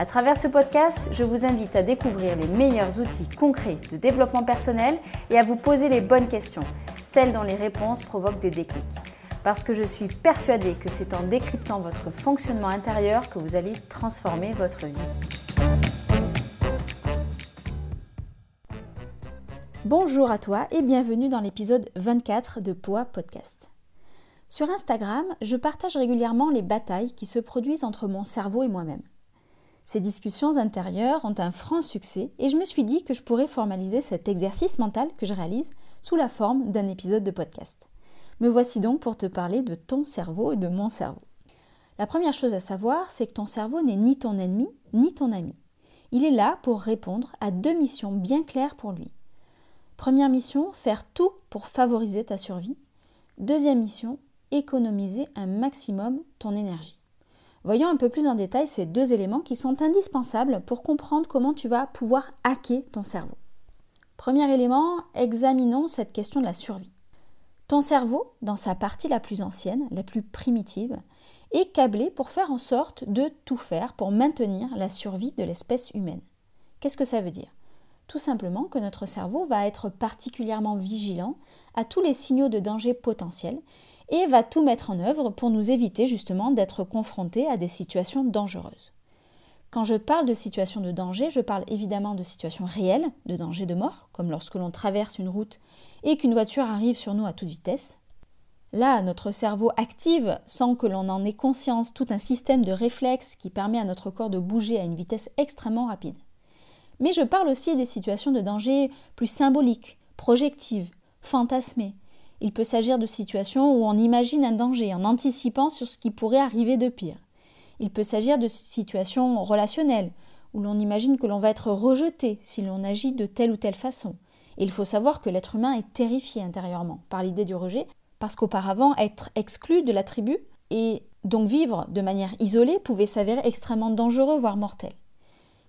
À travers ce podcast, je vous invite à découvrir les meilleurs outils concrets de développement personnel et à vous poser les bonnes questions, celles dont les réponses provoquent des déclics. Parce que je suis persuadée que c'est en décryptant votre fonctionnement intérieur que vous allez transformer votre vie. Bonjour à toi et bienvenue dans l'épisode 24 de Poa Podcast. Sur Instagram, je partage régulièrement les batailles qui se produisent entre mon cerveau et moi-même. Ces discussions intérieures ont un franc succès et je me suis dit que je pourrais formaliser cet exercice mental que je réalise sous la forme d'un épisode de podcast. Me voici donc pour te parler de ton cerveau et de mon cerveau. La première chose à savoir, c'est que ton cerveau n'est ni ton ennemi ni ton ami. Il est là pour répondre à deux missions bien claires pour lui. Première mission, faire tout pour favoriser ta survie. Deuxième mission, économiser un maximum ton énergie. Voyons un peu plus en détail ces deux éléments qui sont indispensables pour comprendre comment tu vas pouvoir hacker ton cerveau. Premier élément, examinons cette question de la survie. Ton cerveau, dans sa partie la plus ancienne, la plus primitive, est câblé pour faire en sorte de tout faire pour maintenir la survie de l'espèce humaine. Qu'est-ce que ça veut dire? Tout simplement que notre cerveau va être particulièrement vigilant à tous les signaux de danger potentiels et va tout mettre en œuvre pour nous éviter justement d'être confrontés à des situations dangereuses. Quand je parle de situations de danger, je parle évidemment de situations réelles, de danger de mort, comme lorsque l'on traverse une route et qu'une voiture arrive sur nous à toute vitesse. Là, notre cerveau active, sans que l'on en ait conscience, tout un système de réflexes qui permet à notre corps de bouger à une vitesse extrêmement rapide. Mais je parle aussi des situations de danger plus symboliques, projectives, fantasmées, il peut s'agir de situations où on imagine un danger en anticipant sur ce qui pourrait arriver de pire. Il peut s'agir de situations relationnelles, où l'on imagine que l'on va être rejeté si l'on agit de telle ou telle façon. Et il faut savoir que l'être humain est terrifié intérieurement par l'idée du rejet, parce qu'auparavant, être exclu de la tribu et donc vivre de manière isolée pouvait s'avérer extrêmement dangereux, voire mortel.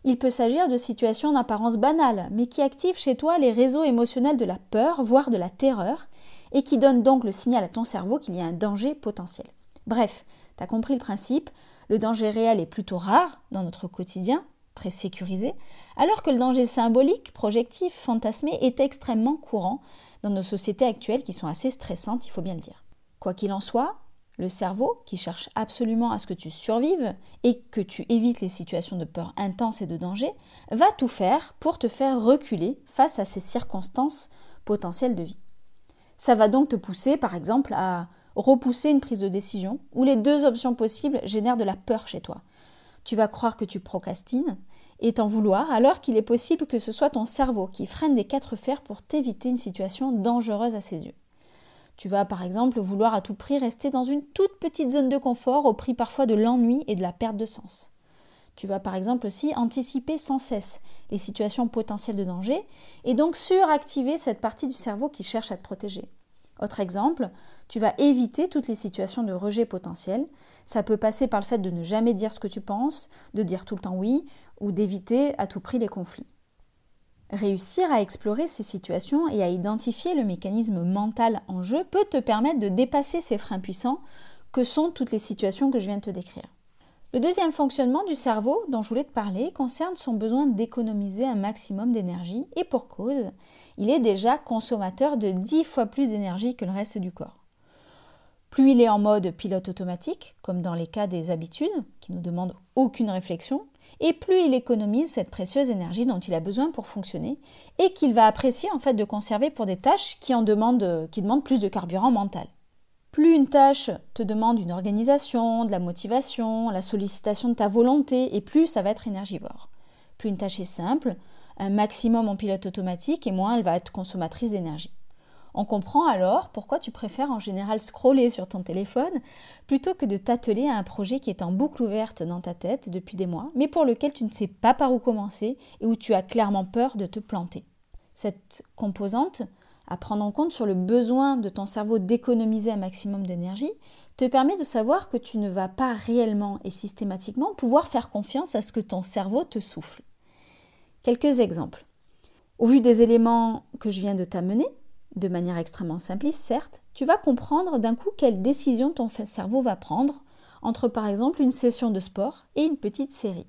Il peut s'agir de situations d'apparence banale, mais qui activent chez toi les réseaux émotionnels de la peur, voire de la terreur, et qui donne donc le signal à ton cerveau qu'il y a un danger potentiel. Bref, tu as compris le principe, le danger réel est plutôt rare dans notre quotidien, très sécurisé, alors que le danger symbolique, projectif, fantasmé est extrêmement courant dans nos sociétés actuelles qui sont assez stressantes, il faut bien le dire. Quoi qu'il en soit, le cerveau, qui cherche absolument à ce que tu survives et que tu évites les situations de peur intense et de danger, va tout faire pour te faire reculer face à ces circonstances potentielles de vie. Ça va donc te pousser, par exemple, à repousser une prise de décision où les deux options possibles génèrent de la peur chez toi. Tu vas croire que tu procrastines et t'en vouloir alors qu'il est possible que ce soit ton cerveau qui freine des quatre fers pour t'éviter une situation dangereuse à ses yeux. Tu vas par exemple vouloir à tout prix rester dans une toute petite zone de confort au prix parfois de l'ennui et de la perte de sens. Tu vas par exemple aussi anticiper sans cesse les situations potentielles de danger et donc suractiver cette partie du cerveau qui cherche à te protéger. Autre exemple, tu vas éviter toutes les situations de rejet potentiel. Ça peut passer par le fait de ne jamais dire ce que tu penses, de dire tout le temps oui, ou d'éviter à tout prix les conflits. Réussir à explorer ces situations et à identifier le mécanisme mental en jeu peut te permettre de dépasser ces freins puissants que sont toutes les situations que je viens de te décrire. Le deuxième fonctionnement du cerveau dont je voulais te parler concerne son besoin d'économiser un maximum d'énergie et pour cause, il est déjà consommateur de 10 fois plus d'énergie que le reste du corps. Plus il est en mode pilote automatique, comme dans les cas des habitudes, qui ne demandent aucune réflexion, et plus il économise cette précieuse énergie dont il a besoin pour fonctionner et qu'il va apprécier en fait de conserver pour des tâches qui en qui demandent plus de carburant mental. Plus une tâche te demande une organisation, de la motivation, la sollicitation de ta volonté, et plus ça va être énergivore. Plus une tâche est simple, un maximum en pilote automatique, et moins elle va être consommatrice d'énergie. On comprend alors pourquoi tu préfères en général scroller sur ton téléphone plutôt que de t'atteler à un projet qui est en boucle ouverte dans ta tête depuis des mois, mais pour lequel tu ne sais pas par où commencer et où tu as clairement peur de te planter. Cette composante à prendre en compte sur le besoin de ton cerveau d'économiser un maximum d'énergie te permet de savoir que tu ne vas pas réellement et systématiquement pouvoir faire confiance à ce que ton cerveau te souffle. Quelques exemples. Au vu des éléments que je viens de t'amener, de manière extrêmement simpliste certes, tu vas comprendre d'un coup quelle décision ton cerveau va prendre entre par exemple une session de sport et une petite série.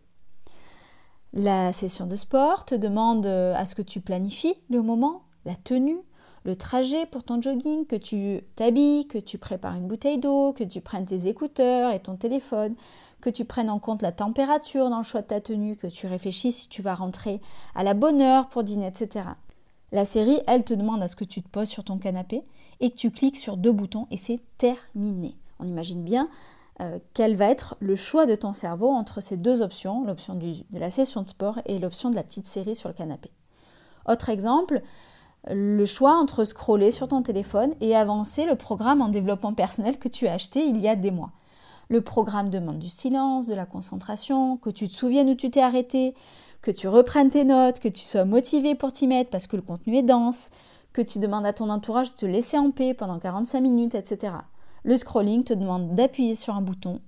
La session de sport te demande euh, à ce que tu planifies le moment, la tenue, le trajet pour ton jogging, que tu t'habilles, que tu prépares une bouteille d'eau, que tu prennes tes écouteurs et ton téléphone, que tu prennes en compte la température dans le choix de ta tenue, que tu réfléchisses si tu vas rentrer à la bonne heure pour dîner, etc. La série, elle te demande à ce que tu te poses sur ton canapé et que tu cliques sur deux boutons et c'est terminé. On imagine bien euh, quel va être le choix de ton cerveau entre ces deux options, l'option de la session de sport et l'option de la petite série sur le canapé. Autre exemple, le choix entre scroller sur ton téléphone et avancer le programme en développement personnel que tu as acheté il y a des mois. Le programme demande du silence, de la concentration, que tu te souviennes où tu t'es arrêté, que tu reprennes tes notes, que tu sois motivé pour t'y mettre parce que le contenu est dense, que tu demandes à ton entourage de te laisser en paix pendant 45 minutes, etc. Le scrolling te demande d'appuyer sur un bouton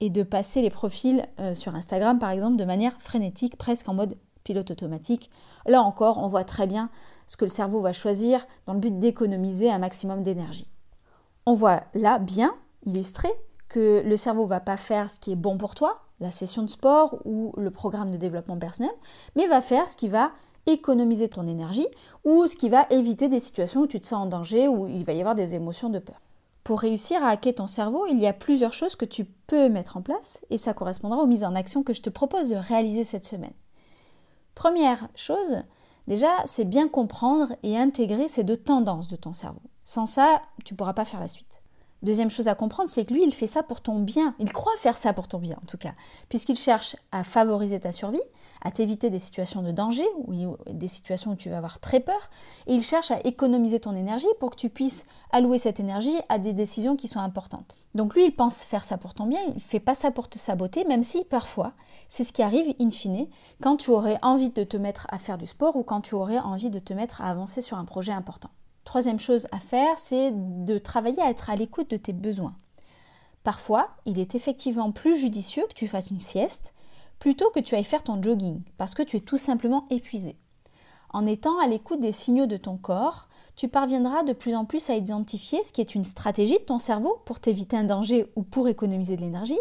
et de passer les profils euh, sur Instagram par exemple de manière frénétique, presque en mode pilote automatique. Là encore, on voit très bien ce que le cerveau va choisir dans le but d'économiser un maximum d'énergie. On voit là bien illustré que le cerveau va pas faire ce qui est bon pour toi, la session de sport ou le programme de développement personnel, mais va faire ce qui va économiser ton énergie ou ce qui va éviter des situations où tu te sens en danger, où il va y avoir des émotions de peur. Pour réussir à hacker ton cerveau, il y a plusieurs choses que tu peux mettre en place et ça correspondra aux mises en action que je te propose de réaliser cette semaine. Première chose, déjà, c'est bien comprendre et intégrer ces deux tendances de ton cerveau. Sans ça, tu ne pourras pas faire la suite. Deuxième chose à comprendre, c'est que lui, il fait ça pour ton bien. Il croit faire ça pour ton bien, en tout cas, puisqu'il cherche à favoriser ta survie, à t'éviter des situations de danger ou des situations où tu vas avoir très peur, et il cherche à économiser ton énergie pour que tu puisses allouer cette énergie à des décisions qui sont importantes. Donc lui, il pense faire ça pour ton bien, il ne fait pas ça pour te saboter, même si parfois, c'est ce qui arrive in fine quand tu aurais envie de te mettre à faire du sport ou quand tu aurais envie de te mettre à avancer sur un projet important. Troisième chose à faire, c'est de travailler à être à l'écoute de tes besoins. Parfois, il est effectivement plus judicieux que tu fasses une sieste plutôt que tu ailles faire ton jogging, parce que tu es tout simplement épuisé. En étant à l'écoute des signaux de ton corps, tu parviendras de plus en plus à identifier ce qui est une stratégie de ton cerveau pour t'éviter un danger ou pour économiser de l'énergie,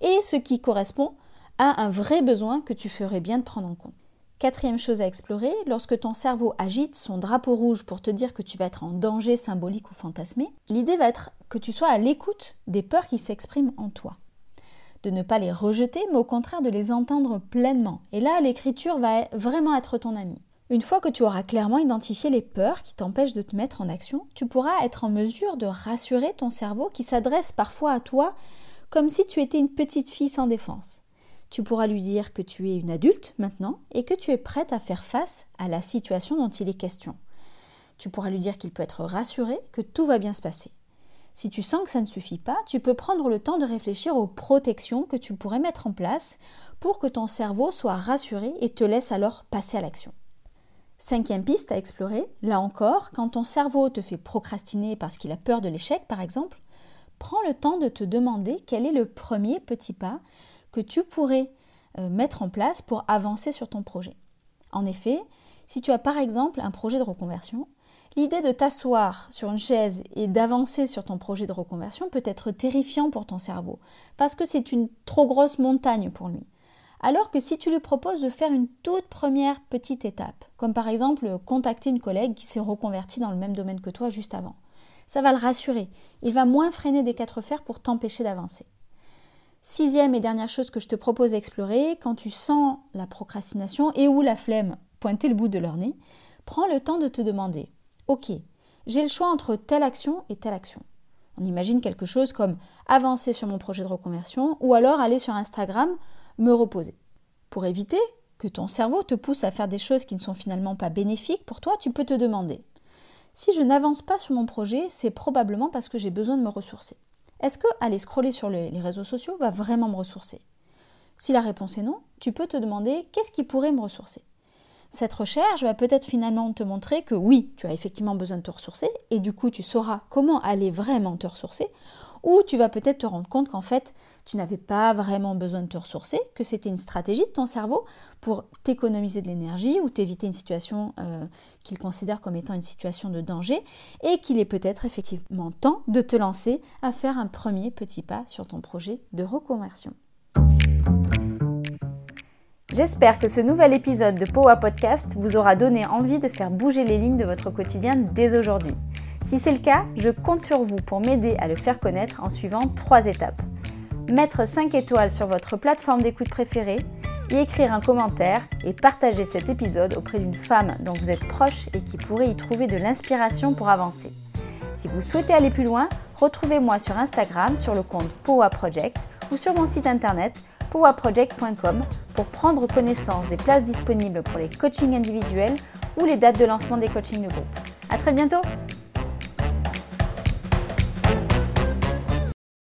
et ce qui correspond à un vrai besoin que tu ferais bien de prendre en compte. Quatrième chose à explorer, lorsque ton cerveau agite son drapeau rouge pour te dire que tu vas être en danger symbolique ou fantasmé, l'idée va être que tu sois à l'écoute des peurs qui s'expriment en toi. De ne pas les rejeter, mais au contraire de les entendre pleinement. Et là, l'écriture va vraiment être ton ami. Une fois que tu auras clairement identifié les peurs qui t'empêchent de te mettre en action, tu pourras être en mesure de rassurer ton cerveau qui s'adresse parfois à toi comme si tu étais une petite fille sans défense. Tu pourras lui dire que tu es une adulte maintenant et que tu es prête à faire face à la situation dont il est question. Tu pourras lui dire qu'il peut être rassuré, que tout va bien se passer. Si tu sens que ça ne suffit pas, tu peux prendre le temps de réfléchir aux protections que tu pourrais mettre en place pour que ton cerveau soit rassuré et te laisse alors passer à l'action. Cinquième piste à explorer, là encore, quand ton cerveau te fait procrastiner parce qu'il a peur de l'échec par exemple, prends le temps de te demander quel est le premier petit pas que tu pourrais euh, mettre en place pour avancer sur ton projet. En effet, si tu as par exemple un projet de reconversion, l'idée de t'asseoir sur une chaise et d'avancer sur ton projet de reconversion peut être terrifiant pour ton cerveau, parce que c'est une trop grosse montagne pour lui. Alors que si tu lui proposes de faire une toute première petite étape, comme par exemple contacter une collègue qui s'est reconvertie dans le même domaine que toi juste avant, ça va le rassurer, il va moins freiner des quatre fers pour t'empêcher d'avancer. Sixième et dernière chose que je te propose d'explorer, quand tu sens la procrastination et ou la flemme pointer le bout de leur nez, prends le temps de te demander, ok, j'ai le choix entre telle action et telle action. On imagine quelque chose comme avancer sur mon projet de reconversion ou alors aller sur Instagram me reposer. Pour éviter que ton cerveau te pousse à faire des choses qui ne sont finalement pas bénéfiques pour toi, tu peux te demander, si je n'avance pas sur mon projet, c'est probablement parce que j'ai besoin de me ressourcer. Est-ce que aller scroller sur les, réseaux sociaux va vraiment me ressourcer? Si la réponse est non, tu peux te demander qu'est-ce qui pourrait me ressourcer? cette recherche va peut-être finalement te montrer que oui, tu as effectivement besoin de te ressourcer et du coup tu sauras comment aller vraiment te ressourcer ou tu vas peut-être te rendre compte qu'en fait, tu n'avais pas vraiment besoin de te ressourcer, que c'était une stratégie de ton cerveau pour t'économiser de l'énergie ou t'éviter une situation euh, qu'il considère comme étant une situation de danger et qu'il est peut-être effectivement temps de te lancer à faire un premier petit pas sur ton projet de reconversion. J'espère que ce nouvel épisode de Powa Podcast vous aura donné envie de faire bouger les lignes de votre quotidien dès aujourd'hui. Si c'est le cas, je compte sur vous pour m'aider à le faire connaître en suivant trois étapes. Mettre 5 étoiles sur votre plateforme d'écoute préférée, y écrire un commentaire et partager cet épisode auprès d'une femme dont vous êtes proche et qui pourrait y trouver de l'inspiration pour avancer. Si vous souhaitez aller plus loin, retrouvez-moi sur Instagram sur le compte Powa Project ou sur mon site internet powaproject.com pour prendre connaissance des places disponibles pour les coachings individuels ou les dates de lancement des coachings de groupe. À très bientôt!